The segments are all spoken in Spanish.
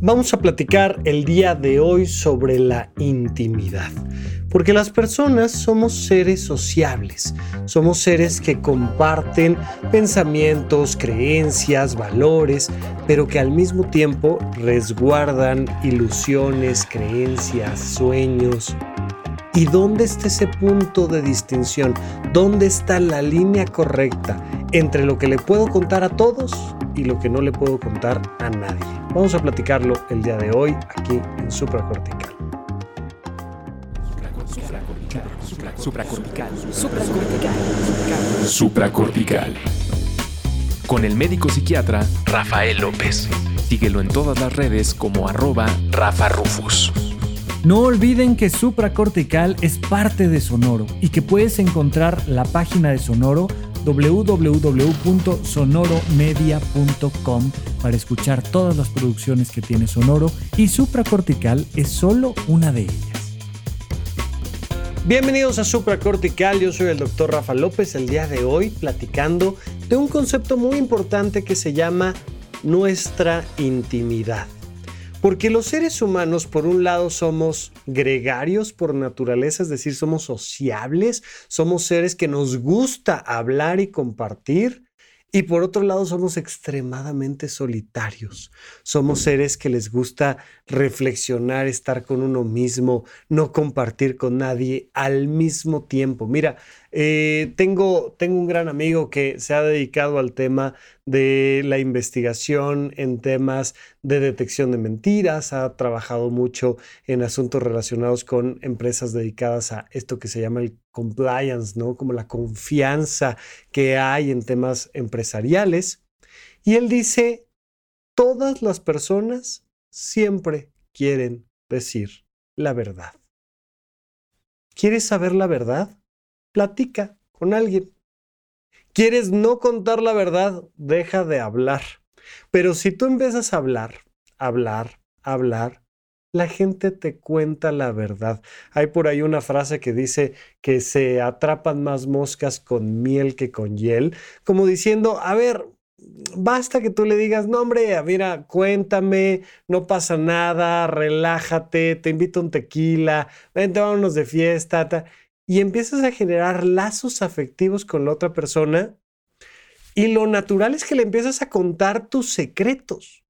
Vamos a platicar el día de hoy sobre la intimidad. Porque las personas somos seres sociables, somos seres que comparten pensamientos, creencias, valores, pero que al mismo tiempo resguardan ilusiones, creencias, sueños. ¿Y dónde está ese punto de distinción? ¿Dónde está la línea correcta entre lo que le puedo contar a todos y lo que no le puedo contar a nadie. Vamos a platicarlo el día de hoy aquí en Supracortical. Supracortical. Supracortical. Supracortical. Con el médico psiquiatra Rafael López. Síguelo en todas las redes como arroba Rafa Rufus. No olviden que Supracortical es parte de Sonoro y que puedes encontrar la página de Sonoro www.sonoromedia.com para escuchar todas las producciones que tiene Sonoro y Supracortical es solo una de ellas. Bienvenidos a Supracortical, yo soy el doctor Rafa López, el día de hoy platicando de un concepto muy importante que se llama nuestra intimidad. Porque los seres humanos, por un lado, somos gregarios por naturaleza, es decir, somos sociables, somos seres que nos gusta hablar y compartir, y por otro lado, somos extremadamente solitarios. Somos seres que les gusta reflexionar, estar con uno mismo, no compartir con nadie al mismo tiempo. Mira, eh, tengo, tengo un gran amigo que se ha dedicado al tema de la investigación en temas de detección de mentiras, ha trabajado mucho en asuntos relacionados con empresas dedicadas a esto que se llama el compliance, ¿no? Como la confianza que hay en temas empresariales. Y él dice, todas las personas siempre quieren decir la verdad. ¿Quieres saber la verdad? Platica con alguien. ¿Quieres no contar la verdad? Deja de hablar. Pero si tú empiezas a hablar, hablar, hablar, la gente te cuenta la verdad. Hay por ahí una frase que dice que se atrapan más moscas con miel que con hiel, como diciendo, a ver, basta que tú le digas, no hombre, mira, cuéntame, no pasa nada, relájate, te invito a un tequila, vente, vámonos de fiesta y empiezas a generar lazos afectivos con la otra persona y lo natural es que le empiezas a contar tus secretos.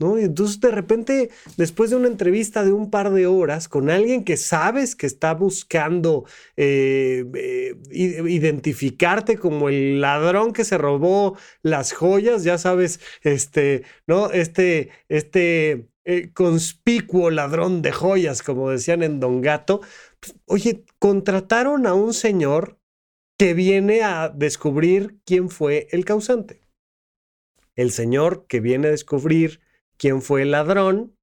¿No? Y entonces de repente, después de una entrevista de un par de horas con alguien que sabes que está buscando eh, eh, identificarte como el ladrón que se robó las joyas, ya sabes, este, ¿no? Este, este eh, conspicuo ladrón de joyas, como decían en Don Gato, oye, contrataron a un señor que viene a descubrir quién fue el causante. El señor que viene a descubrir quién fue el ladrón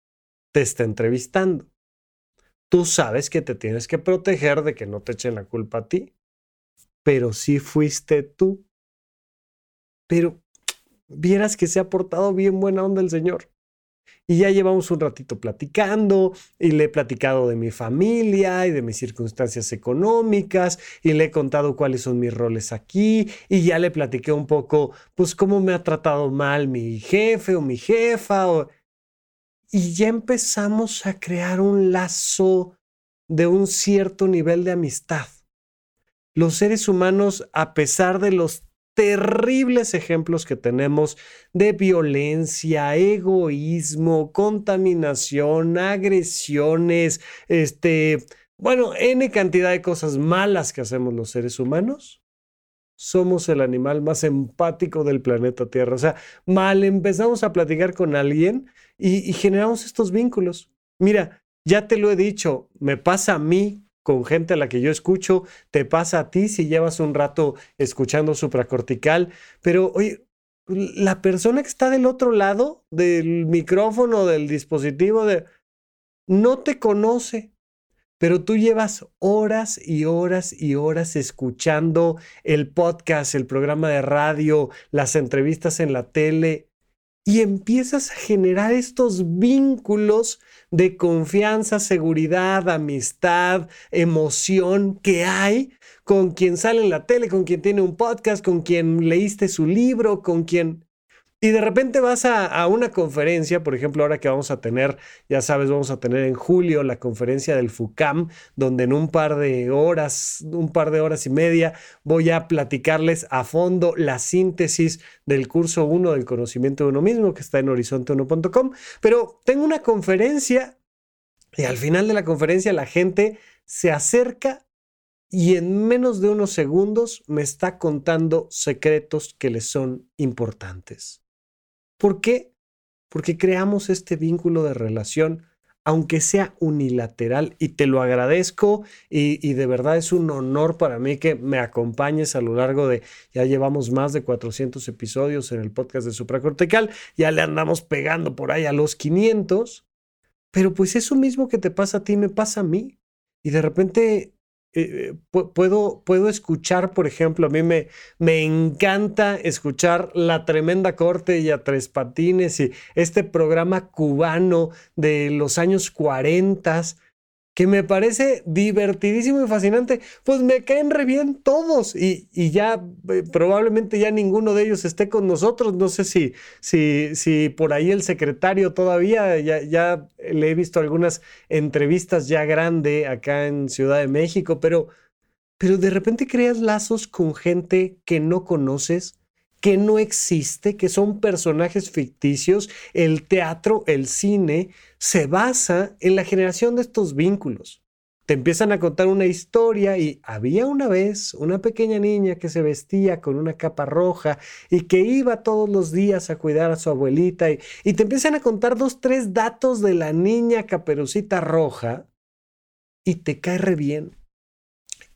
te está entrevistando. Tú sabes que te tienes que proteger de que no te echen la culpa a ti, pero sí fuiste tú. Pero vieras que se ha portado bien buena onda el señor. Y ya llevamos un ratito platicando y le he platicado de mi familia y de mis circunstancias económicas y le he contado cuáles son mis roles aquí y ya le platiqué un poco, pues cómo me ha tratado mal mi jefe o mi jefa. Y ya empezamos a crear un lazo de un cierto nivel de amistad. Los seres humanos, a pesar de los terribles ejemplos que tenemos de violencia, egoísmo, contaminación, agresiones, este, bueno, N cantidad de cosas malas que hacemos los seres humanos. Somos el animal más empático del planeta Tierra. O sea, mal empezamos a platicar con alguien y, y generamos estos vínculos. Mira, ya te lo he dicho, me pasa a mí con gente a la que yo escucho, te pasa a ti si llevas un rato escuchando supracortical, pero oye, la persona que está del otro lado del micrófono, del dispositivo, de, no te conoce, pero tú llevas horas y horas y horas escuchando el podcast, el programa de radio, las entrevistas en la tele, y empiezas a generar estos vínculos de confianza, seguridad, amistad, emoción que hay con quien sale en la tele, con quien tiene un podcast, con quien leíste su libro, con quien... Y de repente vas a, una conferencia, por ejemplo, ahora que vamos a tener, ya sabes, vamos a tener en julio la conferencia del FUCAM, donde en un par de horas, un par de horas y media, voy a platicarles a fondo la síntesis del curso 1 del conocimiento de uno mismo, que está en horizonte1.com. Pero tengo una conferencia y al final de la conferencia la gente se acerca y en menos de unos segundos me está contando secretos que le son importantes. ¿Por qué? Porque creamos este vínculo de relación, aunque sea unilateral, y te lo agradezco y, de verdad es un honor para mí que me acompañes a lo largo de, ya llevamos más de 400 episodios en el podcast de Supracortical, ya le andamos pegando por ahí a los 500, pero pues eso mismo que te pasa a ti me pasa a mí. Y de repente eh, puedo, puedo escuchar, por ejemplo, a mí me, me encanta escuchar La Tremenda Corte y a Tres Patines y este programa cubano de los años 40 que me parece divertidísimo y fascinante, pues me caen re bien todos y, ya eh, probablemente ya ninguno de ellos esté con nosotros. No sé si, si, si por ahí el secretario todavía, ya, ya le he visto algunas entrevistas ya grande acá en Ciudad de México, pero, pero de repente creas lazos con gente que no conoces que no existe, que son personajes ficticios, el teatro, el cine, se basa en la generación de estos vínculos. Te empiezan a contar una historia y había una vez una pequeña niña que se vestía con una capa roja y que iba todos los días a cuidar a su abuelita y, te empiezan a contar dos, tres datos de la niña caperucita roja y te cae re bien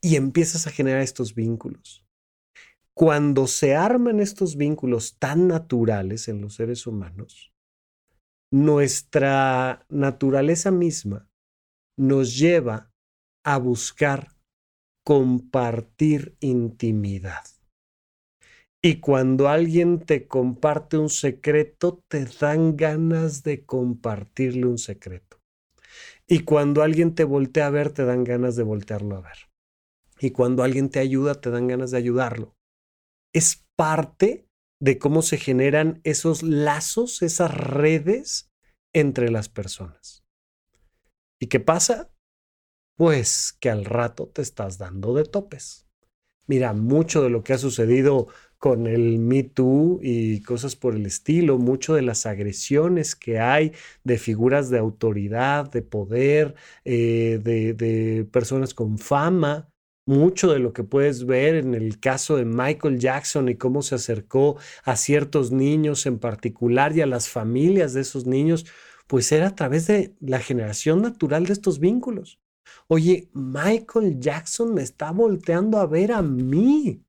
y empiezas a generar estos vínculos. Cuando se arman estos vínculos tan naturales en los seres humanos, nuestra naturaleza misma nos lleva a buscar compartir intimidad. Y cuando alguien te comparte un secreto, te dan ganas de compartirle un secreto. Y cuando alguien te voltea a ver, te dan ganas de voltearlo a ver. Y cuando alguien te ayuda, te dan ganas de ayudarlo es parte de cómo se generan esos lazos, esas redes entre las personas. ¿Y qué pasa? Pues que al rato te estás dando de topes. Mira, mucho de lo que ha sucedido con el Me Too y cosas por el estilo, mucho de las agresiones que hay de figuras de autoridad, de poder, eh, de, de personas con fama, mucho de lo que puedes ver en el caso de Michael Jackson y cómo se acercó a ciertos niños en particular y a las familias de esos niños, pues era a través de la generación natural de estos vínculos. Oye, Michael Jackson me está volteando a ver a mí.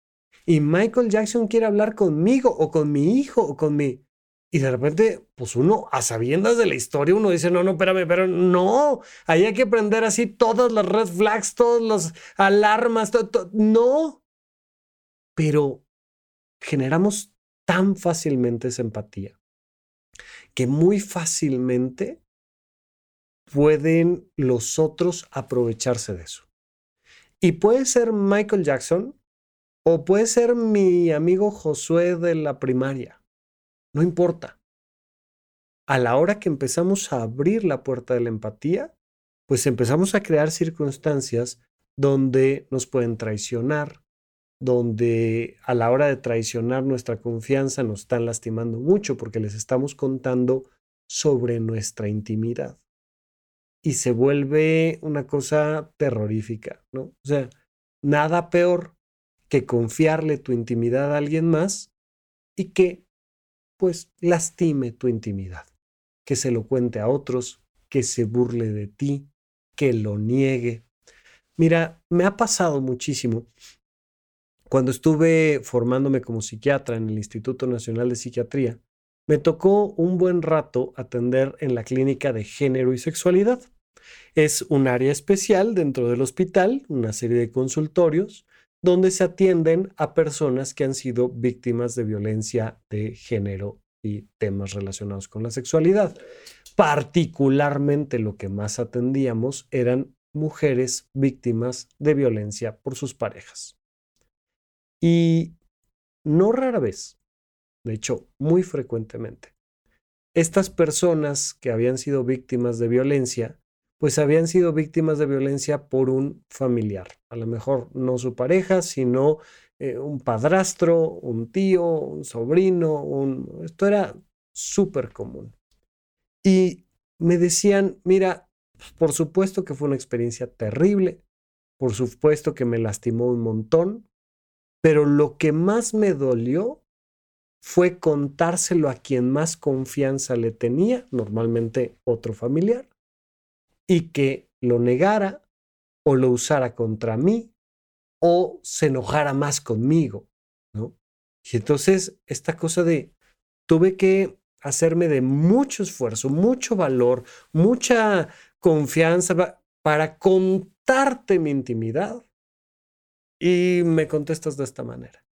Y Michael Jackson quiere hablar conmigo o con mi hijo o con mi... Y de repente, pues uno, a sabiendas de la historia, uno dice, no, no, espérame, pero no, ahí hay que prender así todas las red flags, todas las alarmas, no. Pero generamos tan fácilmente esa empatía que muy fácilmente pueden los otros aprovecharse de eso. Y puede ser Michael Jackson o puede ser mi amigo Josué de la primaria no importa. A la hora que empezamos a abrir la puerta de la empatía, pues empezamos a crear circunstancias donde nos pueden traicionar, donde a la hora de traicionar nuestra confianza nos están lastimando mucho porque les estamos contando sobre nuestra intimidad. Y se vuelve una cosa terrorífica, ¿no? O sea, nada peor que confiarle tu intimidad a alguien más y que pues lastime tu intimidad, que se lo cuente a otros, que se burle de ti, que lo niegue. Mira, me ha pasado muchísimo. Cuando estuve formándome como psiquiatra en el Instituto Nacional de Psiquiatría, me tocó un buen rato atender en la clínica de género y sexualidad. Es un área especial dentro del hospital, una serie de consultorios, donde se atienden a personas que han sido víctimas de violencia de género y temas relacionados con la sexualidad. Particularmente lo que más atendíamos eran mujeres víctimas de violencia por sus parejas. Y no rara vez de hecho muy frecuentemente. Estas personas que habían sido víctimas de violencia, pues habían sido víctimas de violencia por un familiar, a lo mejor no su pareja, sino eh, un padrastro, un tío, un sobrino, un... esto era súper común. Y me decían, mira, por supuesto que fue una experiencia terrible, por supuesto que me lastimó un montón, pero lo que más me dolió fue contárselo a quien más confianza le tenía, normalmente otro familiar, y que lo negara o lo usara contra mí o se enojara más conmigo, ¿no? Y entonces esta cosa de tuve que hacerme de mucho esfuerzo, mucho valor, mucha confianza para contarte mi intimidad y me contestas de esta manera.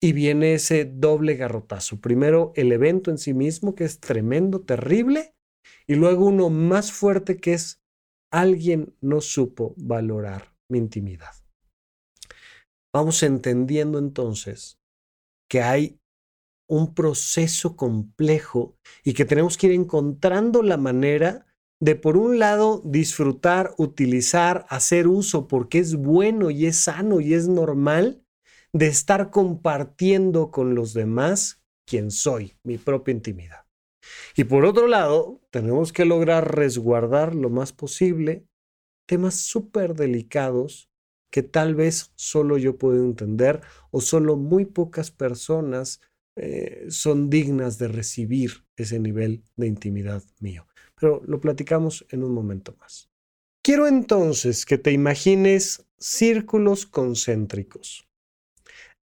Y viene ese doble garrotazo. Primero el evento en sí mismo, que es tremendo, terrible, y luego uno más fuerte que es alguien no supo valorar mi intimidad. Vamos entendiendo entonces que hay un proceso complejo y que tenemos que ir encontrando la manera de, por un lado, disfrutar, utilizar, hacer uso, porque es bueno y es sano y es normal, de estar compartiendo con los demás quién soy, mi propia intimidad. Y por otro lado, tenemos que lograr resguardar lo más posible temas súper delicados que tal vez solo yo puedo entender o solo muy pocas personas eh, son dignas de recibir ese nivel de intimidad mío. Pero lo platicamos en un momento más. Quiero entonces que te imagines círculos concéntricos.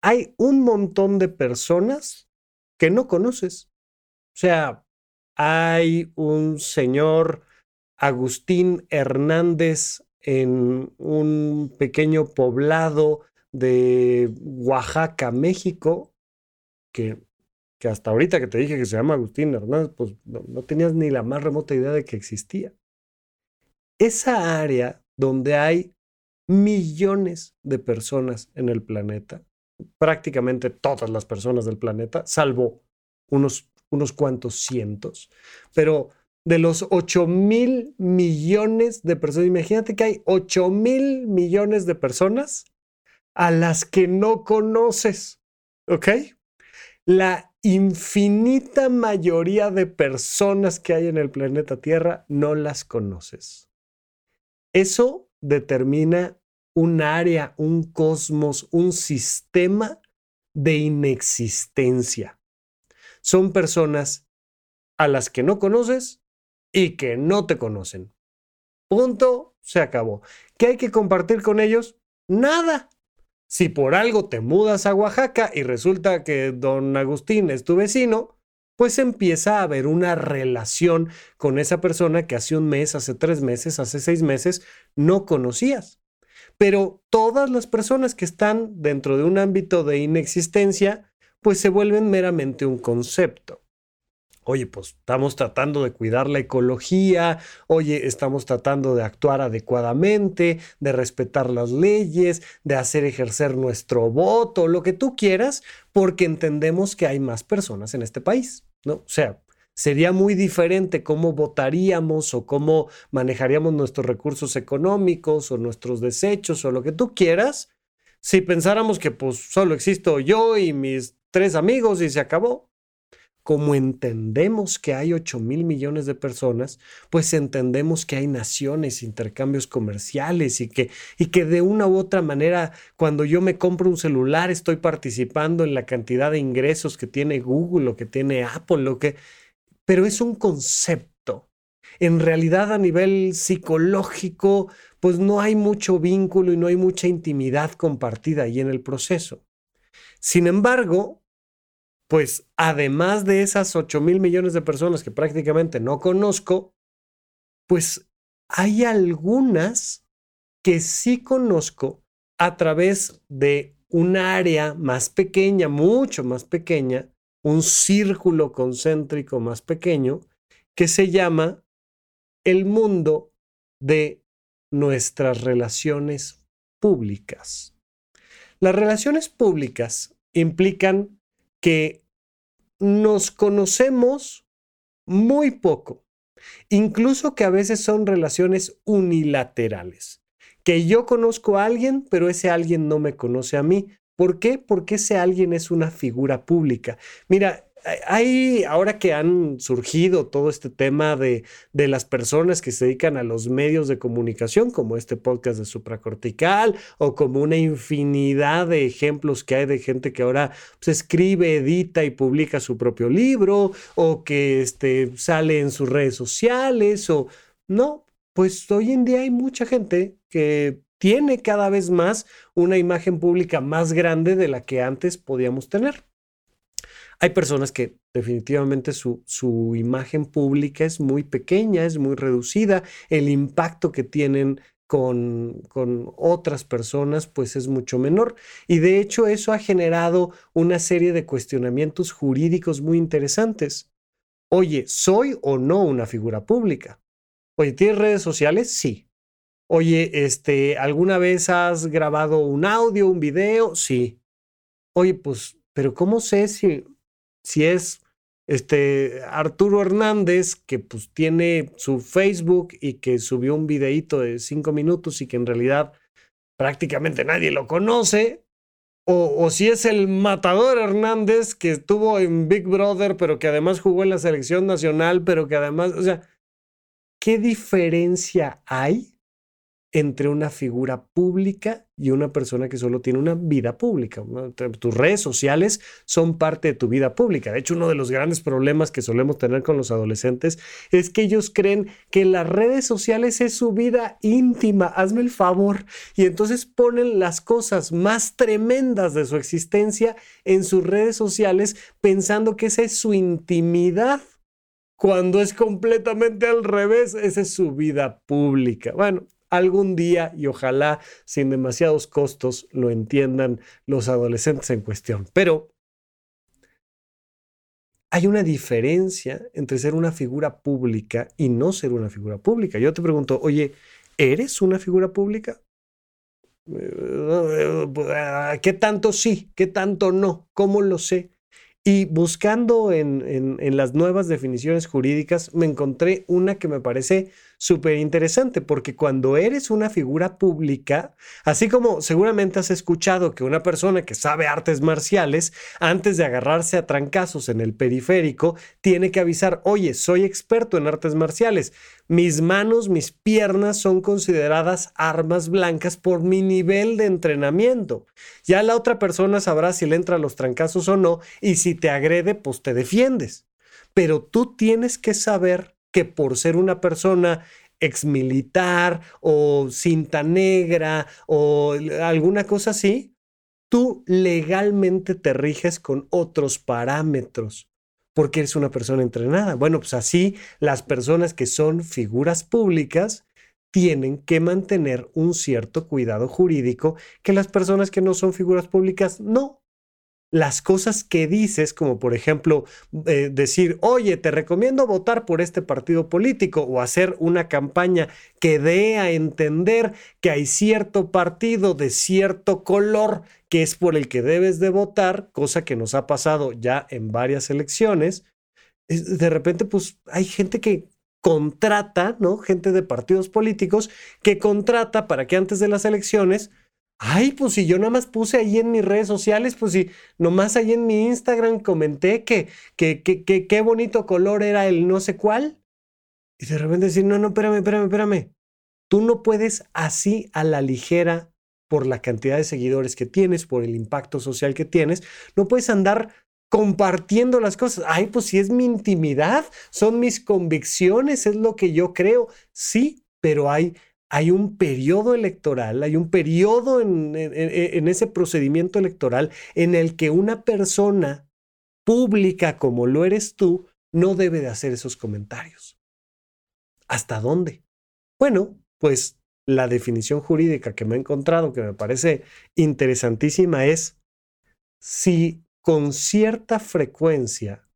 Hay un montón de personas que no conoces. O sea, hay un señor Agustín Hernández en un pequeño poblado de Oaxaca, México, que, que, hasta ahorita que te dije que se llama Agustín Hernández, pues no, no tenías ni la más remota idea de que existía. Esa área donde hay millones de personas en el planeta, prácticamente todas las personas del planeta, salvo unos, unos cuantos cientos, pero de los 8 mil millones de personas, imagínate que hay 8 mil millones de personas a las que no conoces, ¿ok? La infinita mayoría de personas que hay en el planeta Tierra no las conoces. Eso determina un área, un cosmos, un sistema de inexistencia. Son personas a las que no conoces y que no te conocen. Punto, se acabó. ¿Qué hay que compartir con ellos? Nada. Si por algo te mudas a Oaxaca y resulta que don Agustín es tu vecino, pues empieza a haber una relación con esa persona que hace un mes, hace tres meses, hace seis meses no conocías. Pero todas las personas que están dentro de un ámbito de inexistencia, pues se vuelven meramente un concepto oye, pues estamos tratando de cuidar la ecología, oye, estamos tratando de actuar adecuadamente, de respetar las leyes, de hacer ejercer nuestro voto, lo que tú quieras, porque entendemos que hay más personas en este país, ¿no? O sea, sería muy diferente cómo votaríamos o cómo manejaríamos nuestros recursos económicos o nuestros desechos o lo que tú quieras si pensáramos que pues solo existo yo y mis tres amigos y se acabó como entendemos que hay 8 mil millones de personas, pues entendemos que hay naciones, intercambios comerciales y que, y que de una u otra manera, cuando yo me compro un celular, estoy participando en la cantidad de ingresos que tiene Google o que tiene Apple, lo que... Pero es un concepto. En realidad, a nivel psicológico, pues no hay mucho vínculo y no hay mucha intimidad compartida ahí en el proceso. Sin embargo, pues además de esas 8 mil millones de personas que prácticamente no conozco, pues hay algunas que sí conozco a través de un área más pequeña, mucho más pequeña, un círculo concéntrico más pequeño, que se llama el mundo de nuestras relaciones públicas. Las relaciones públicas implican que nos conocemos muy poco, incluso que a veces son relaciones unilaterales, que yo conozco a alguien, pero ese alguien no me conoce a mí. ¿Por qué? Porque ese alguien es una figura pública. Mira, hay, ahora que han surgido todo este tema de, de, las personas que se dedican a los medios de comunicación, como este podcast de supracortical, o como una infinidad de ejemplos que hay de gente que ahora pues, escribe, edita y publica su propio libro, o que este, sale en sus redes sociales, o no, pues hoy en día hay mucha gente que tiene cada vez más una imagen pública más grande de la que antes podíamos tener. Hay personas que definitivamente su, su, imagen pública es muy pequeña, es muy reducida, el impacto que tienen con, con, otras personas pues es mucho menor. Y de hecho eso ha generado una serie de cuestionamientos jurídicos muy interesantes. Oye, ¿soy o no una figura pública? Oye, ¿tienes redes sociales? Sí. Oye, este, ¿alguna vez has grabado un audio, un video? Sí. Oye, pues, pero ¿cómo sé si si es este Arturo Hernández, que pues tiene su Facebook y que subió un videíto de cinco minutos y que en realidad prácticamente nadie lo conoce, o, o, si es el matador Hernández que estuvo en Big Brother, pero que además jugó en la selección nacional, pero que además, o sea, ¿qué diferencia hay entre una figura pública y una persona que solo tiene una vida pública. Tus redes sociales son parte de tu vida pública. De hecho, uno de los grandes problemas que solemos tener con los adolescentes es que ellos creen que las redes sociales es su vida íntima. Hazme el favor. Y entonces ponen las cosas más tremendas de su existencia en sus redes sociales pensando que esa es su intimidad cuando es completamente al revés, esa es su vida pública. Bueno, algún día y ojalá sin demasiados costos lo entiendan los adolescentes en cuestión. Pero hay una diferencia entre ser una figura pública y no ser una figura pública. Yo te pregunto, oye, ¿eres una figura pública? ¿Qué tanto sí? ¿Qué tanto no? ¿Cómo lo sé? Y buscando en, en, las nuevas definiciones jurídicas, me encontré una que me parece súper interesante, porque cuando eres una figura pública, así como seguramente has escuchado que una persona que sabe artes marciales, antes de agarrarse a trancazos en el periférico, tiene que avisar, oye, soy experto en artes marciales, mis manos, mis piernas son consideradas armas blancas por mi nivel de entrenamiento. Ya la otra persona sabrá si le entra los trancazos o no y si te agrede, pues te defiendes. Pero tú tienes que saber que por ser una persona exmilitar o cinta negra o alguna cosa así, tú legalmente te riges con otros parámetros porque eres una persona entrenada. Bueno, pues así las personas que son figuras públicas tienen que mantener un cierto cuidado jurídico que las personas que no son figuras públicas no las cosas que dices, como por ejemplo eh, decir, oye, te recomiendo votar por este partido político o hacer una campaña que dé a entender que hay cierto partido de cierto color que es por el que debes de votar, cosa que nos ha pasado ya en varias elecciones. De repente, pues hay gente que contrata, ¿no? Gente de partidos políticos que contrata para que antes de las elecciones Ay, pues si yo nada más puse ahí en mis redes sociales, pues si nomás ahí en mi Instagram comenté que, que, que, que qué bonito color era el no sé cuál. Y de repente decir, no, no, espérame, espérame, espérame. Tú no puedes así a la ligera por la cantidad de seguidores que tienes, por el impacto social que tienes, no puedes andar compartiendo las cosas. Ay, pues si es mi intimidad, son mis convicciones, es lo que yo creo. Sí, pero hay hay un periodo electoral, hay un periodo en, ese procedimiento electoral en el que una persona pública como lo eres tú no debe de hacer esos comentarios. ¿Hasta dónde? Bueno, pues la definición jurídica que me he encontrado, que me parece interesantísima, es si con cierta frecuencia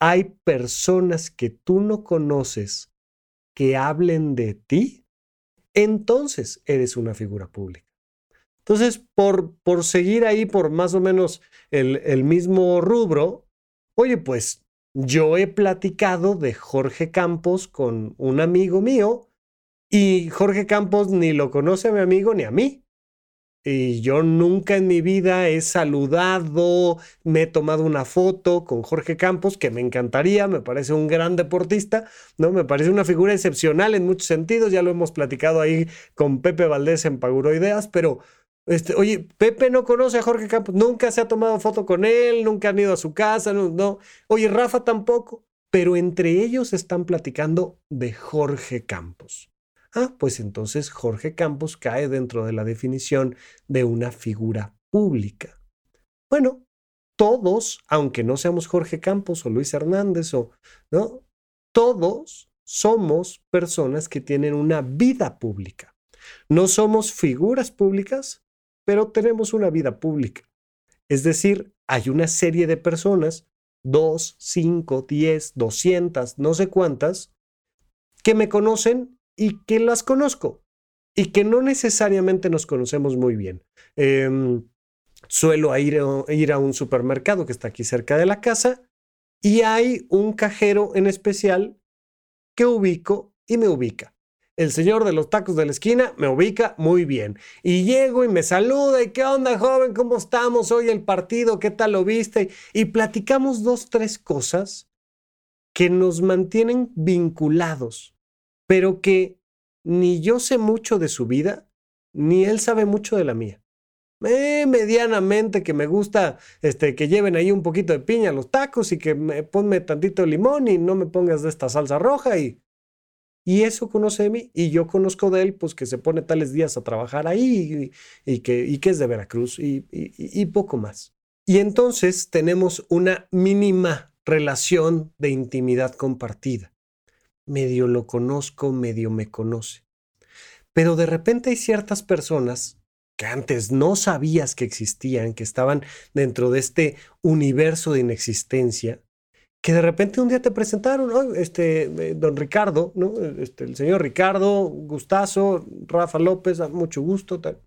hay personas que tú no conoces que hablen de ti, entonces eres una figura pública. Entonces, por, por seguir ahí por más o menos el, el mismo rubro, Oye, pues yo he platicado de Jorge Campos con un amigo mío y Jorge Campos ni lo conoce a mi amigo ni a mí. Y yo nunca en mi vida he saludado, me he tomado una foto con Jorge Campos, que me encantaría, me parece un gran deportista, ¿no? Me parece una figura excepcional en muchos sentidos, ya lo hemos platicado ahí con Pepe Valdés en Paguro Ideas, pero, este, oye, Pepe no conoce a Jorge Campos, nunca se ha tomado foto con él, nunca han ido a su casa, no, no. Oye, Rafa tampoco, pero entre ellos están platicando de Jorge Campos. Ah, pues entonces Jorge Campos cae dentro de la definición de una figura pública. Bueno, todos, aunque no seamos Jorge Campos o Luis Hernández o, ¿no? Todos somos personas que tienen una vida pública. No somos figuras públicas, pero tenemos una vida pública. Es decir, hay una serie de personas, dos, cinco, diez, doscientas, no sé cuántas, que me conocen y que las conozco y que no necesariamente nos conocemos muy bien. Em, suelo ir, ir a un supermercado que está aquí cerca de la casa y hay un cajero en especial que ubico y me ubica. El señor de los tacos de la esquina me ubica muy bien. Y llego y me saluda. ¿Y qué onda, joven? ¿Cómo estamos? Hoy el partido, ¿qué tal lo viste? Y platicamos dos, tres cosas que nos mantienen vinculados pero que ni yo sé mucho de su vida, ni él sabe mucho de la mía. Eh, medianamente que me gusta este, que lleven ahí un poquito de piña los tacos y que me ponme tantito limón y no me pongas de esta salsa roja y, y eso conoce de mí y yo conozco de él pues que se pone tales días a trabajar ahí y, que, y que es de Veracruz y poco más. Y entonces tenemos una mínima relación de intimidad compartida medio lo conozco, medio me conoce. Pero de repente hay ciertas personas que antes no sabías que existían, que estaban dentro de este universo de inexistencia, que de repente un día te presentaron, este, eh, don Ricardo, ¿no? Este, el señor Ricardo, Gustazo, Rafa López, mucho gusto, tal.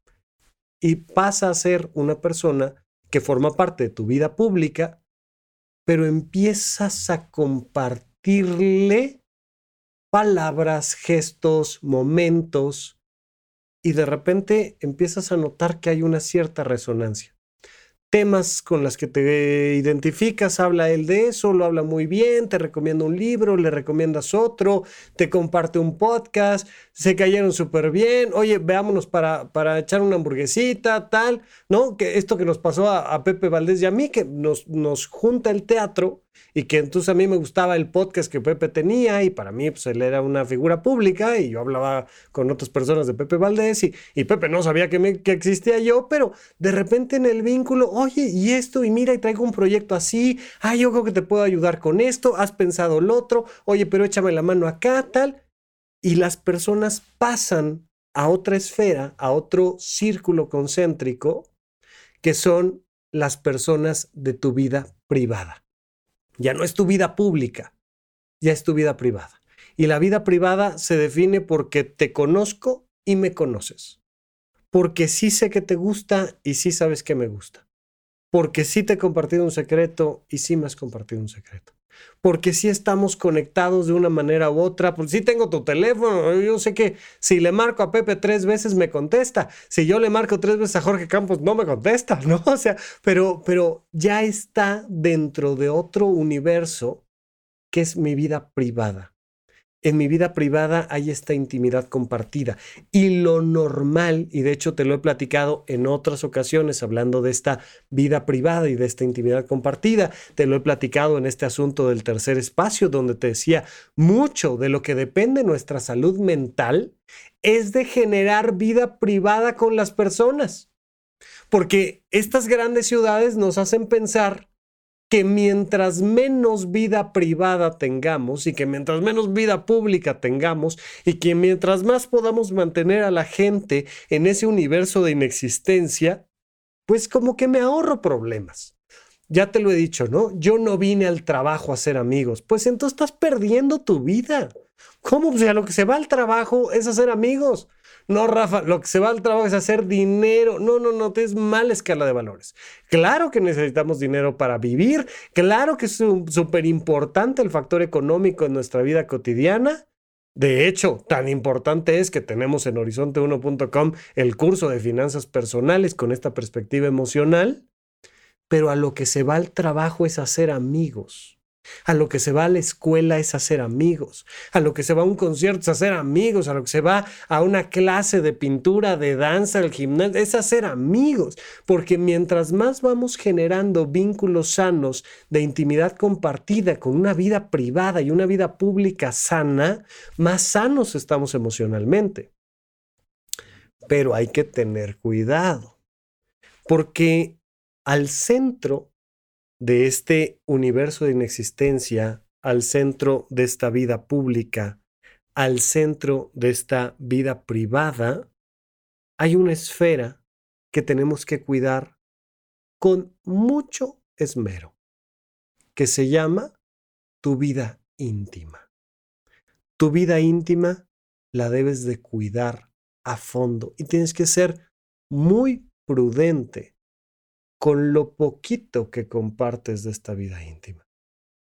y pasa a ser una persona que forma parte de tu vida pública, pero empiezas a compartirle palabras, gestos, momentos, y de repente empiezas a notar que hay una cierta resonancia. Temas con las que te identificas, habla él de eso, lo habla muy bien, te recomienda un libro, le recomiendas otro, te comparte un podcast, se cayeron súper bien, oye, veámonos para, para echar una hamburguesita, tal, ¿no? Que esto que nos pasó a, Pepe Valdés y a mí, que nos, nos junta el teatro y que entonces a mí me gustaba el podcast que Pepe tenía y para mí pues él era una figura pública y yo hablaba con otras personas de Pepe Valdés y, y Pepe no sabía que, me, que existía yo, pero de repente en el vínculo, oye, y esto, y mira, y traigo un proyecto así, ay, yo creo que te puedo ayudar con esto, has pensado el otro, oye, pero échame la mano acá, tal. Y las personas pasan a otra esfera, a otro círculo concéntrico, que son las personas de tu vida privada. Ya no es tu vida pública, ya es tu vida privada. Y la vida privada se define porque te conozco y me conoces. Porque sí sé que te gusta y sí sabes que me gusta porque sí te he compartido un secreto y sí me has compartido un secreto. Porque sí estamos conectados de una manera u otra, porque sí tengo tu teléfono, yo sé que si le marco a Pepe tres veces me contesta, si yo le marco tres veces a Jorge Campos no me contesta, ¿no? O sea, pero, pero ya está dentro de otro universo que es mi vida privada en mi vida privada hay esta intimidad compartida. Y lo normal, y de hecho te lo he platicado en otras ocasiones hablando de esta vida privada y de esta intimidad compartida, te lo he platicado en este asunto del tercer espacio, donde te decía, mucho de lo que depende nuestra salud mental es de generar vida privada con las personas. Porque estas grandes ciudades nos hacen pensar que mientras menos vida privada tengamos y que mientras menos vida pública tengamos y que mientras más podamos mantener a la gente en ese universo de inexistencia, pues como que me ahorro problemas. Ya te lo he dicho, ¿no? Yo no vine al trabajo a ser amigos. Pues entonces estás perdiendo tu vida. ¿Cómo? O sea, lo que se va al trabajo es hacer amigos. No, Rafa, lo que se va al trabajo es hacer dinero. No, no, no, es mala escala de valores. Claro que necesitamos dinero para vivir. Claro que es súper importante el factor económico en nuestra vida cotidiana. De hecho, tan importante es que tenemos en horizonte1.com el curso de finanzas personales con esta perspectiva emocional, pero a lo que se va al trabajo es hacer amigos. A lo que se va a la escuela es hacer amigos. A lo que se va a un concierto es hacer amigos. A lo que se va a una clase de pintura, de danza, al gimnasio, es hacer amigos. Porque mientras más vamos generando vínculos sanos de intimidad compartida con una vida privada y una vida pública sana, más sanos estamos emocionalmente. Pero hay que tener cuidado. Porque al centro de este universo de inexistencia al centro de esta vida pública, al centro de esta vida privada, hay una esfera que tenemos que cuidar con mucho esmero, que se llama tu vida íntima. Tu vida íntima la debes de cuidar a fondo y tienes que ser muy prudente con lo poquito que compartes de esta vida íntima.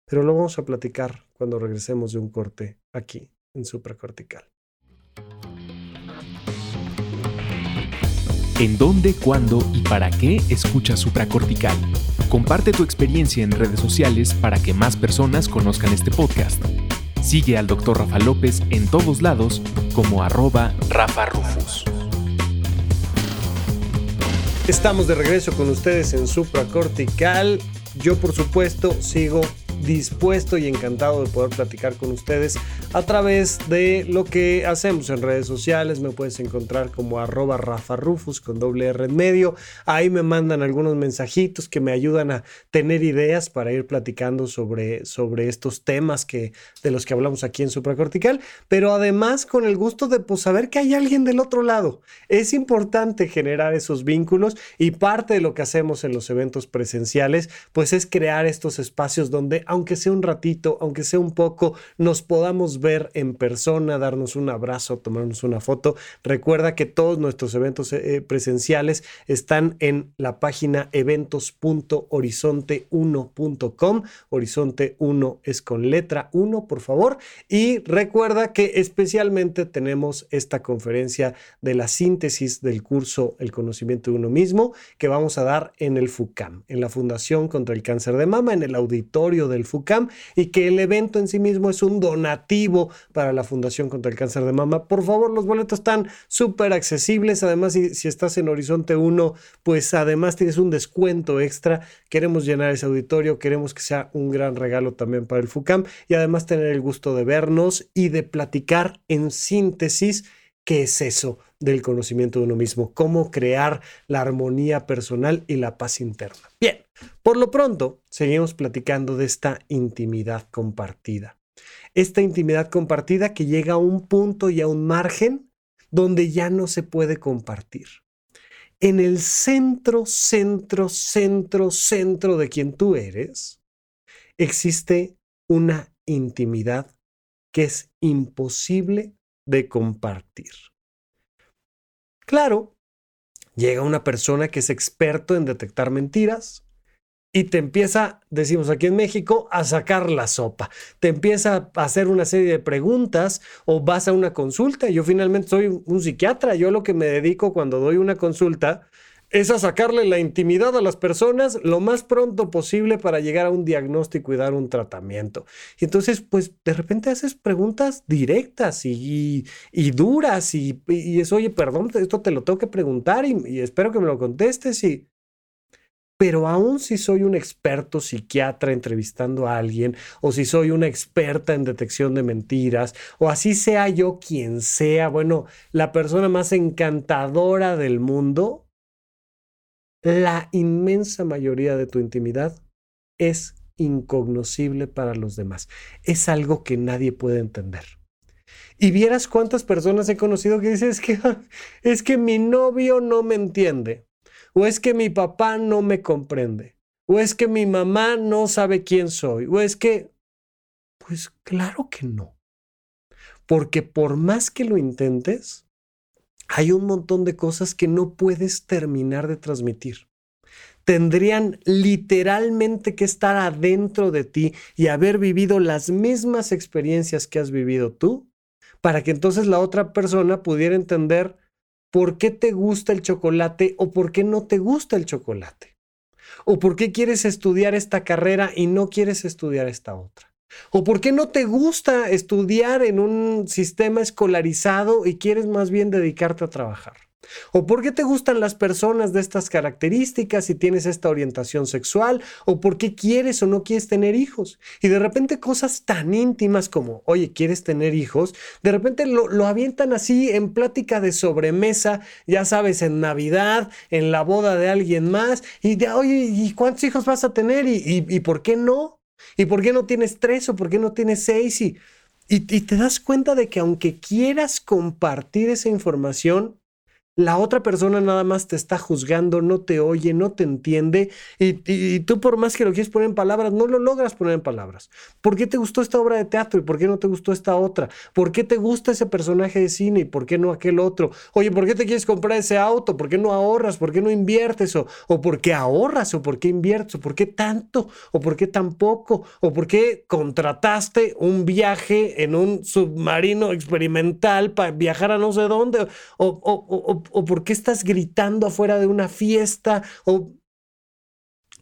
Pero lo vamos a platicar cuando regresemos de un corte aquí en supracortical. ¿En dónde, cuándo y para qué escuchas supracortical? Comparte tu experiencia en redes sociales para que más personas conozcan este podcast. Sigue al Dr. Rafa López en todos lados como arroba Rafa Rufus. Estamos de regreso con ustedes en Supracortical. Yo por supuesto sigo dispuesto y encantado de poder platicar con ustedes a través de lo que hacemos en redes sociales. Me puedes encontrar como arroba con doble R en medio. Ahí me mandan algunos mensajitos que me ayudan a tener ideas para ir platicando sobre, sobre estos temas que, de los que hablamos aquí en Supracortical. Pero además con el gusto de pues, saber que hay alguien del otro lado. Es importante generar esos vínculos y parte de lo que hacemos en los eventos presenciales pues es crear estos espacios donde sea un ratito, aunque sea un poco, nos podamos ver en persona, darnos un abrazo, tomarnos una foto. Recuerda que todos nuestros eventos eh, presenciales están en la página eventos.horizonte1.com. Horizonte 1 es con letra 1, por favor. Y recuerda que especialmente tenemos esta conferencia de la síntesis del curso El conocimiento de uno mismo que vamos a dar en el FUCAM, en la Fundación contra el Cáncer de Mama, en el auditorio de del FUCAM y que el evento en sí mismo es un donativo para la Fundación contra el Cáncer de Mama. Por favor, los boletos están súper accesibles. Además, si, si, estás en Horizonte 1, pues además tienes un descuento extra. Queremos llenar ese auditorio, queremos que sea un gran regalo también para el FUCAM y además tener el gusto de vernos y de platicar en síntesis qué es eso del conocimiento de uno mismo, cómo crear la armonía personal y la paz interna. Bien, por lo pronto, seguimos platicando de esta intimidad compartida. Esta intimidad compartida que llega a un punto y a un margen donde ya no se puede compartir. En el centro, centro, centro, centro de quien tú eres, existe una intimidad que es imposible de compartir. Claro, llega una persona que es experto en detectar mentiras y te empieza, decimos aquí en México, a sacar la sopa. Te empieza a hacer una serie de preguntas o vas a una consulta. Yo finalmente soy un psiquiatra. Yo lo que me dedico cuando doy una consulta es a sacarle la intimidad a las personas lo más pronto posible para llegar a un diagnóstico y dar un tratamiento. Y entonces, pues de repente haces preguntas directas y, duras y, es, oye, perdón, esto te lo tengo que preguntar y, y espero que me lo contestes y... Pero aún si soy un experto psiquiatra entrevistando a alguien, o si soy una experta en detección de mentiras, o así sea yo quien sea, bueno, la persona más encantadora del mundo, la inmensa mayoría de tu intimidad es incognoscible para los demás. Es algo que nadie puede entender. Y vieras cuántas personas he conocido que dicen, es que, es que mi novio no me entiende, o es que mi papá no me comprende, o es que mi mamá no sabe quién soy, o es que, pues claro que no. Porque por más que lo intentes, hay un montón de cosas que no puedes terminar de transmitir. Tendrían literalmente que estar adentro de ti y haber vivido las mismas experiencias que has vivido tú para que entonces la otra persona pudiera entender por qué te gusta el chocolate o por qué no te gusta el chocolate. O por qué quieres estudiar esta carrera y no quieres estudiar esta otra. ¿O por qué no te gusta estudiar en un sistema escolarizado y quieres más bien dedicarte a trabajar? ¿O por qué te gustan las personas de estas características y tienes esta orientación sexual? ¿O por qué quieres o no quieres tener hijos? Y de repente cosas tan íntimas como, oye, ¿quieres tener hijos? De repente lo, avientan así en plática de sobremesa, ya sabes, en Navidad, en la boda de alguien más, y de, oye, ¿y cuántos hijos vas a tener? ¿Y, y por qué no? ¿Y por qué no tienes tres o por qué no tienes seis? Y, y, te das cuenta de que aunque quieras compartir esa información, la otra persona nada más te está juzgando, no te oye, no te entiende y, tú por más que lo quieres poner en palabras, no lo logras poner en palabras. ¿Por qué te gustó esta obra de teatro y por qué no te gustó esta otra? ¿Por qué te gusta ese personaje de cine y por qué no aquel otro? Oye, ¿por qué te quieres comprar ese auto? ¿Por qué no ahorras? ¿Por qué no inviertes? ¿O, o por qué ahorras? ¿O por qué inviertes? ¿O por qué tanto? ¿O por qué tan poco? ¿O por qué contrataste un viaje en un submarino experimental para viajar a no sé dónde? ¿O, o o por qué estás gritando afuera de una fiesta o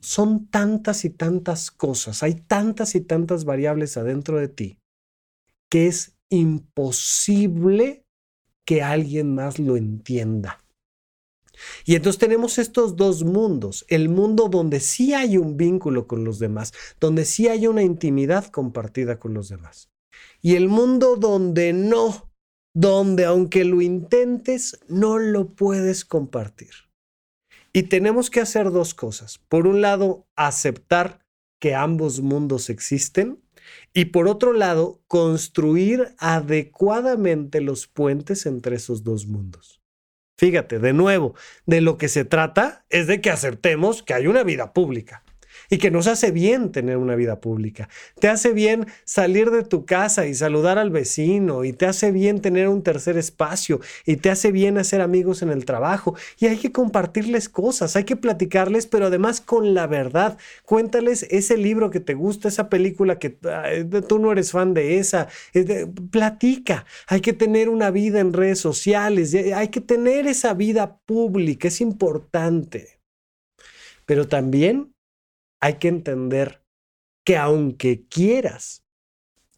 son tantas y tantas cosas, hay tantas y tantas variables adentro de ti que es imposible que alguien más lo entienda. Y entonces tenemos estos dos mundos, el mundo donde sí hay un vínculo con los demás, donde sí hay una intimidad compartida con los demás, y el mundo donde no, donde aunque lo intentes, no lo puedes compartir. Y tenemos que hacer dos cosas. Por un lado, aceptar que ambos mundos existen y por otro lado, construir adecuadamente los puentes entre esos dos mundos. Fíjate, de nuevo, de lo que se trata es de que aceptemos que hay una vida pública y que nos hace bien tener una vida pública. Te hace bien salir de tu casa y saludar al vecino y te hace bien tener un tercer espacio y te hace bien hacer amigos en el trabajo y hay que compartirles cosas, hay que platicarles, pero además con la verdad. Cuéntales ese libro que te gusta, esa película que tú no eres fan de esa. platica. Hay que tener una vida en redes sociales, hay que tener esa vida pública, es importante. Pero también hay que entender que aunque quieras,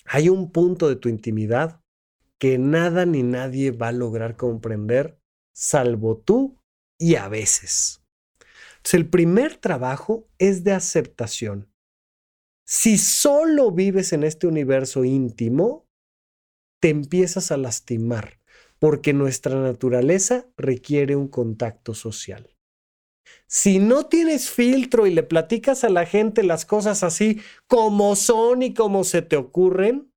hay un punto de tu intimidad que nada ni nadie va a lograr comprender, salvo tú y a veces. Entonces, el primer trabajo es de aceptación. Si solo vives en este universo íntimo, te empiezas a lastimar, porque nuestra naturaleza requiere un contacto social. Si no tienes filtro y le platicas a la gente las cosas así como son y como se te ocurren,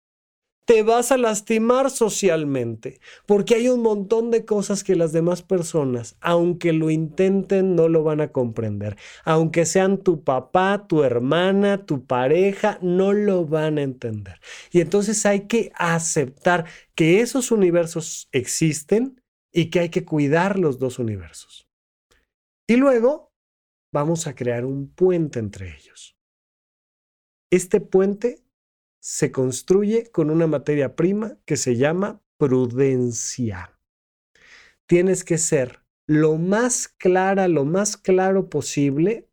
te vas a lastimar socialmente, porque hay un montón de cosas que las demás personas, aunque lo intenten, no lo van a comprender. Aunque sean tu papá, tu hermana, tu pareja, no lo van a entender. Y entonces hay que aceptar que esos universos existen y que hay que cuidar los dos universos. Y luego vamos a crear un puente entre ellos. Este puente se construye con una materia prima que se llama prudencia. Tienes que ser lo más clara, lo más claro posible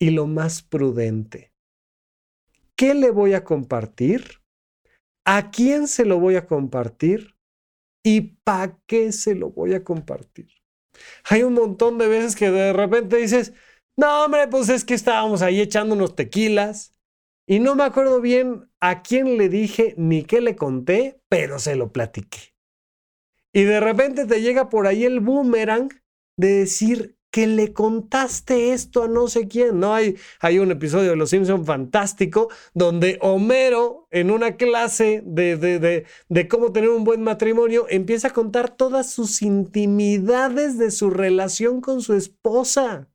y lo más prudente. ¿Qué le voy a compartir? ¿A quién se lo voy a compartir? ¿Y para qué se lo voy a compartir? Hay un montón de veces que de repente dices, no, hombre, pues es que estábamos ahí echando unos tequilas y no me acuerdo bien a quién le dije ni qué le conté, pero se lo platiqué. Y de repente te llega por ahí el boomerang de decir, que le contaste esto a no sé quién. No hay, hay un episodio de Los Simpson fantástico donde Homero, en una clase de, de, de, cómo tener un buen matrimonio, empieza a contar todas sus intimidades de su relación con su esposa.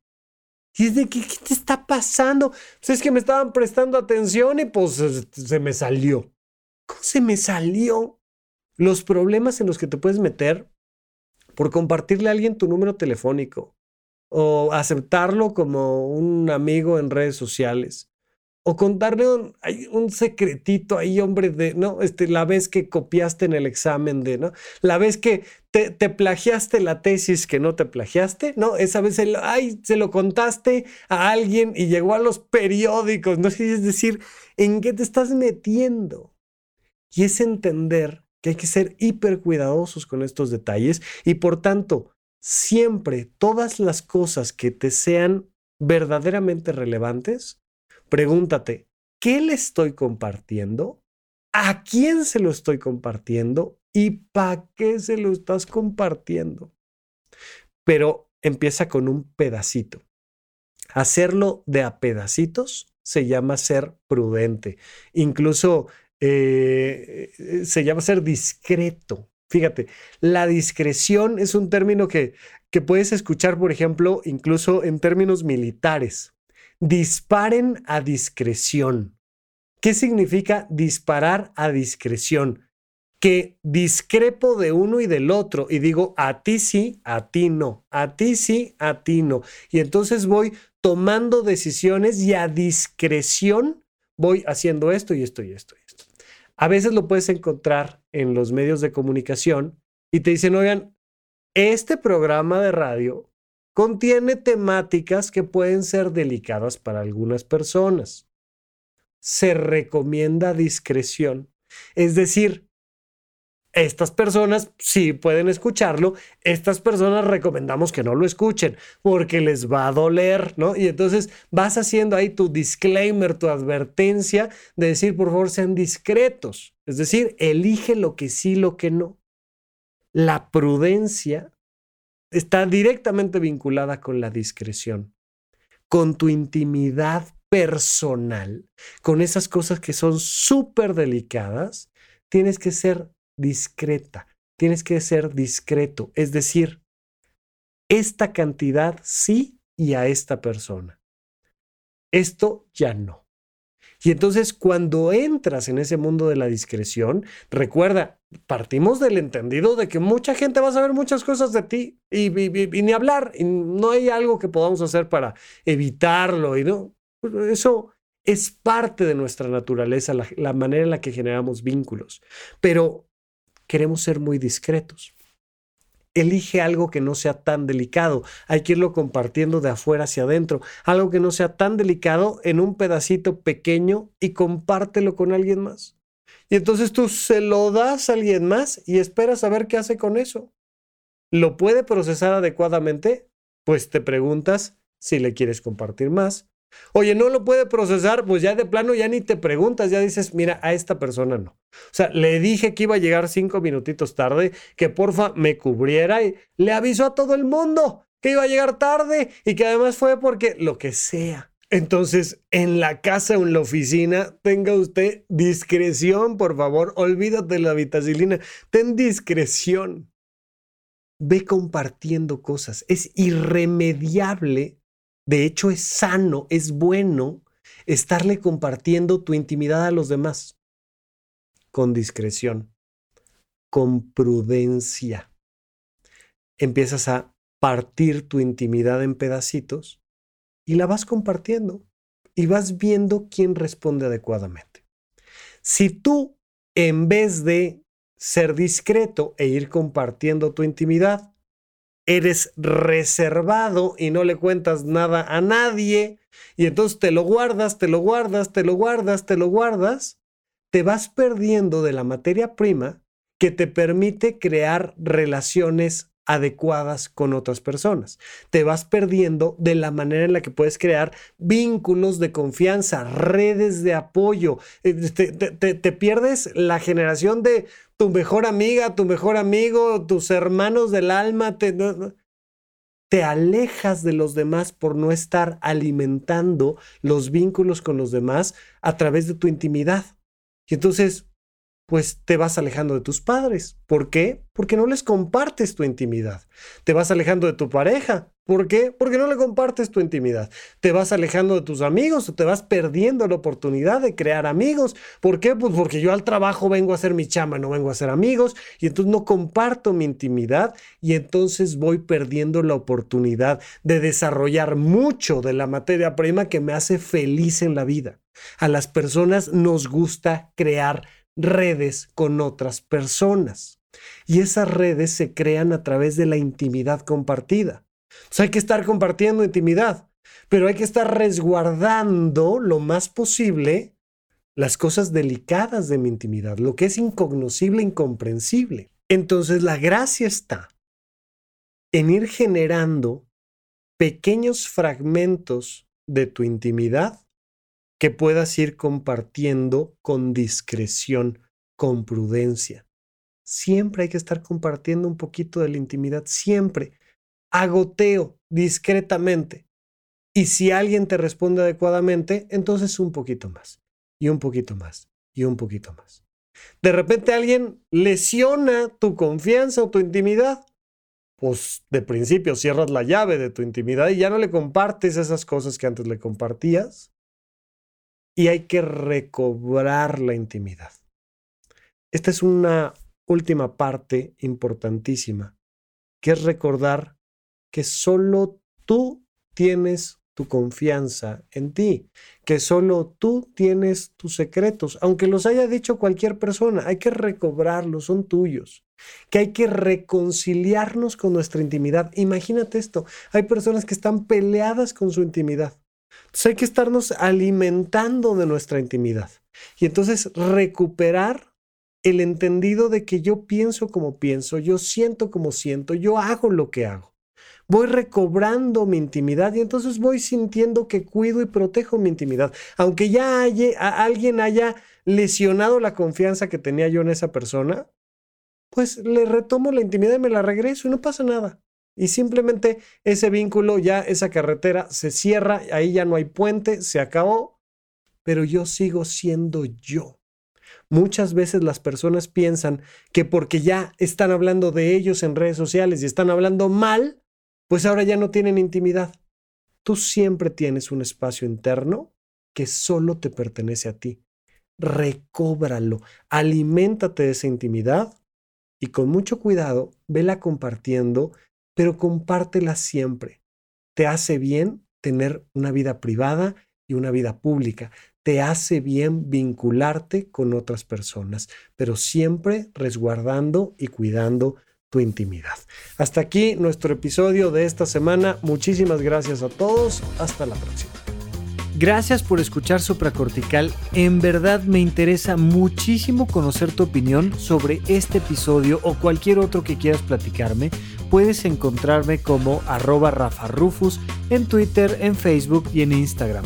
Y es de, ¿qué, qué te está pasando? Pues es que me estaban prestando atención y pues se me salió. ¿Cómo se me salió? Los problemas en los que te puedes meter por compartirle a alguien tu número telefónico o aceptarlo como un amigo en redes sociales o contarle un, un, secretito ahí, hombre, de, ¿no? Este, la vez que copiaste en el examen de, ¿no? La vez que te, te plagiaste la tesis que no te plagiaste, ¿no? Esa vez, el, ay, se lo contaste a alguien y llegó a los periódicos, ¿no? Es decir, ¿en qué te estás metiendo? Y es entender que hay que ser hiper cuidadosos con estos detalles y por tanto, siempre todas las cosas que te sean verdaderamente relevantes, Pregúntate, ¿qué le estoy compartiendo? ¿A quién se lo estoy compartiendo? ¿Y para qué se lo estás compartiendo? Pero empieza con un pedacito. Hacerlo de a pedacitos se llama ser prudente. Incluso eh, se llama ser discreto. Fíjate, la discreción es un término que, que puedes escuchar, por ejemplo, incluso en términos militares disparen a discreción. ¿Qué significa disparar a discreción? Que discrepo de uno y del otro y digo a ti sí, a ti no, a ti sí, a ti no. Y entonces voy tomando decisiones y a discreción voy haciendo esto y esto y esto. A veces lo puedes encontrar en los medios de comunicación y te dicen, oigan, este programa de radio contiene temáticas que pueden ser delicadas para algunas personas. Se recomienda discreción. Es decir, estas personas sí pueden escucharlo, estas personas recomendamos que no lo escuchen porque les va a doler, ¿no? Y entonces vas haciendo ahí tu disclaimer, tu advertencia de decir, por favor, sean discretos. Es decir, elige lo que sí, lo que no. La prudencia está directamente vinculada con la discreción, con tu intimidad personal, con esas cosas que son súper delicadas, tienes que ser discreta, tienes que ser discreto, es decir, esta cantidad sí y a esta persona. Esto ya no. Y entonces cuando entras en ese mundo de la discreción, recuerda, partimos del entendido de que mucha gente va a saber muchas cosas de ti y, ni hablar, y no hay algo que podamos hacer para evitarlo y no. Eso es parte de nuestra naturaleza, la manera en la que generamos vínculos, pero queremos ser muy discretos elige algo que no sea tan delicado. Hay que irlo compartiendo de afuera hacia adentro. Algo que no sea tan delicado en un pedacito pequeño y compártelo con alguien más. Y entonces tú se lo das a alguien más y esperas a ver qué hace con eso. ¿Lo puede procesar adecuadamente? Pues te preguntas si le quieres compartir más Oye, no lo puede procesar, pues ya de plano ya ni te preguntas, ya dices, mira, a esta persona no. O sea, le dije que iba a llegar cinco minutitos tarde, que porfa me cubriera y le avisó a todo el mundo que iba a llegar tarde y que además fue porque lo que sea. Entonces, en la casa o en la oficina, tenga usted discreción, por favor. Olvídate de la vitacilina. Ten discreción. Ve compartiendo cosas. Es irremediable de hecho, es sano, es bueno estarle compartiendo tu intimidad a los demás con discreción, con prudencia. Empiezas a partir tu intimidad en pedacitos y la vas compartiendo y vas viendo quién responde adecuadamente. Si tú, en vez de ser discreto e ir compartiendo tu intimidad, eres reservado y no le cuentas nada a nadie, y entonces te lo guardas, te lo guardas, te lo guardas, te lo guardas, te vas perdiendo de la materia prima que te permite crear relaciones adecuadas con otras personas. Te vas perdiendo de la manera en la que puedes crear vínculos de confianza, redes de apoyo. Eh, te, pierdes la generación de tu mejor amiga, tu mejor amigo, tus hermanos del alma. Te, te alejas de los demás por no estar alimentando los vínculos con los demás a través de tu intimidad. Y entonces pues te vas alejando de tus padres. ¿Por qué? Porque no les compartes tu intimidad. Te vas alejando de tu pareja. ¿Por qué? Porque no le compartes tu intimidad. Te vas alejando de tus amigos o te vas perdiendo la oportunidad de crear amigos. ¿Por qué? Pues porque yo al trabajo vengo a hacer mi chama, no vengo a hacer amigos y entonces no comparto mi intimidad y entonces voy perdiendo la oportunidad de desarrollar mucho de la materia prima que me hace feliz en la vida. A las personas nos gusta crear redes con otras personas y esas redes se crean a través de la intimidad compartida hay que estar compartiendo intimidad, pero hay que estar resguardando lo más posible las cosas delicadas de mi intimidad, lo que es incognoscible, incomprensible. Entonces la gracia está en ir generando pequeños fragmentos de tu intimidad que puedas ir compartiendo con discreción, con prudencia. Siempre hay que estar compartiendo un poquito de la intimidad, siempre agoteo discretamente. Y si alguien te responde adecuadamente, entonces un poquito más, y un poquito más, y un poquito más. De repente alguien lesiona tu confianza o tu intimidad. Pues de principio cierras la llave de tu intimidad y ya no le compartes esas cosas que antes le compartías. Y hay que recobrar la intimidad. Esta es una última parte importantísima, que es recordar que solo tú tienes tu confianza en ti, que solo tú tienes tus secretos, aunque los haya dicho cualquier persona, hay que recobrarlos, son tuyos, que hay que reconciliarnos con nuestra intimidad. Imagínate esto, hay personas que están peleadas con su intimidad. Entonces hay que estarnos alimentando de nuestra intimidad y entonces recuperar el entendido de que yo pienso como pienso, yo siento como siento, yo hago lo que hago voy recobrando mi intimidad y entonces voy sintiendo que cuido y protejo mi intimidad. Aunque ya haya, alguien haya lesionado la confianza que tenía yo en esa persona, pues le retomo la intimidad y me la regreso y no pasa nada. Y simplemente ese vínculo, ya esa carretera se cierra, ahí ya no hay puente, se acabó, pero yo sigo siendo yo. Muchas veces las personas piensan que porque ya están hablando de ellos en redes sociales y están hablando mal, pues ahora ya no tienen intimidad. Tú siempre tienes un espacio interno que solo te pertenece a ti. Recóbralo, aliméntate de esa intimidad y con mucho cuidado, vela compartiendo, pero compártela siempre. Te hace bien tener una vida privada y una vida pública. Te hace bien vincularte con otras personas, pero siempre resguardando y cuidando tu intimidad. Hasta aquí nuestro episodio de esta semana. Muchísimas gracias a todos. Hasta la próxima. Gracias por escuchar Supracortical. En verdad me interesa muchísimo conocer tu opinión sobre este episodio o cualquier otro que quieras platicarme. Puedes encontrarme como arroba Rafa Rufus en Twitter, en Facebook y en Instagram.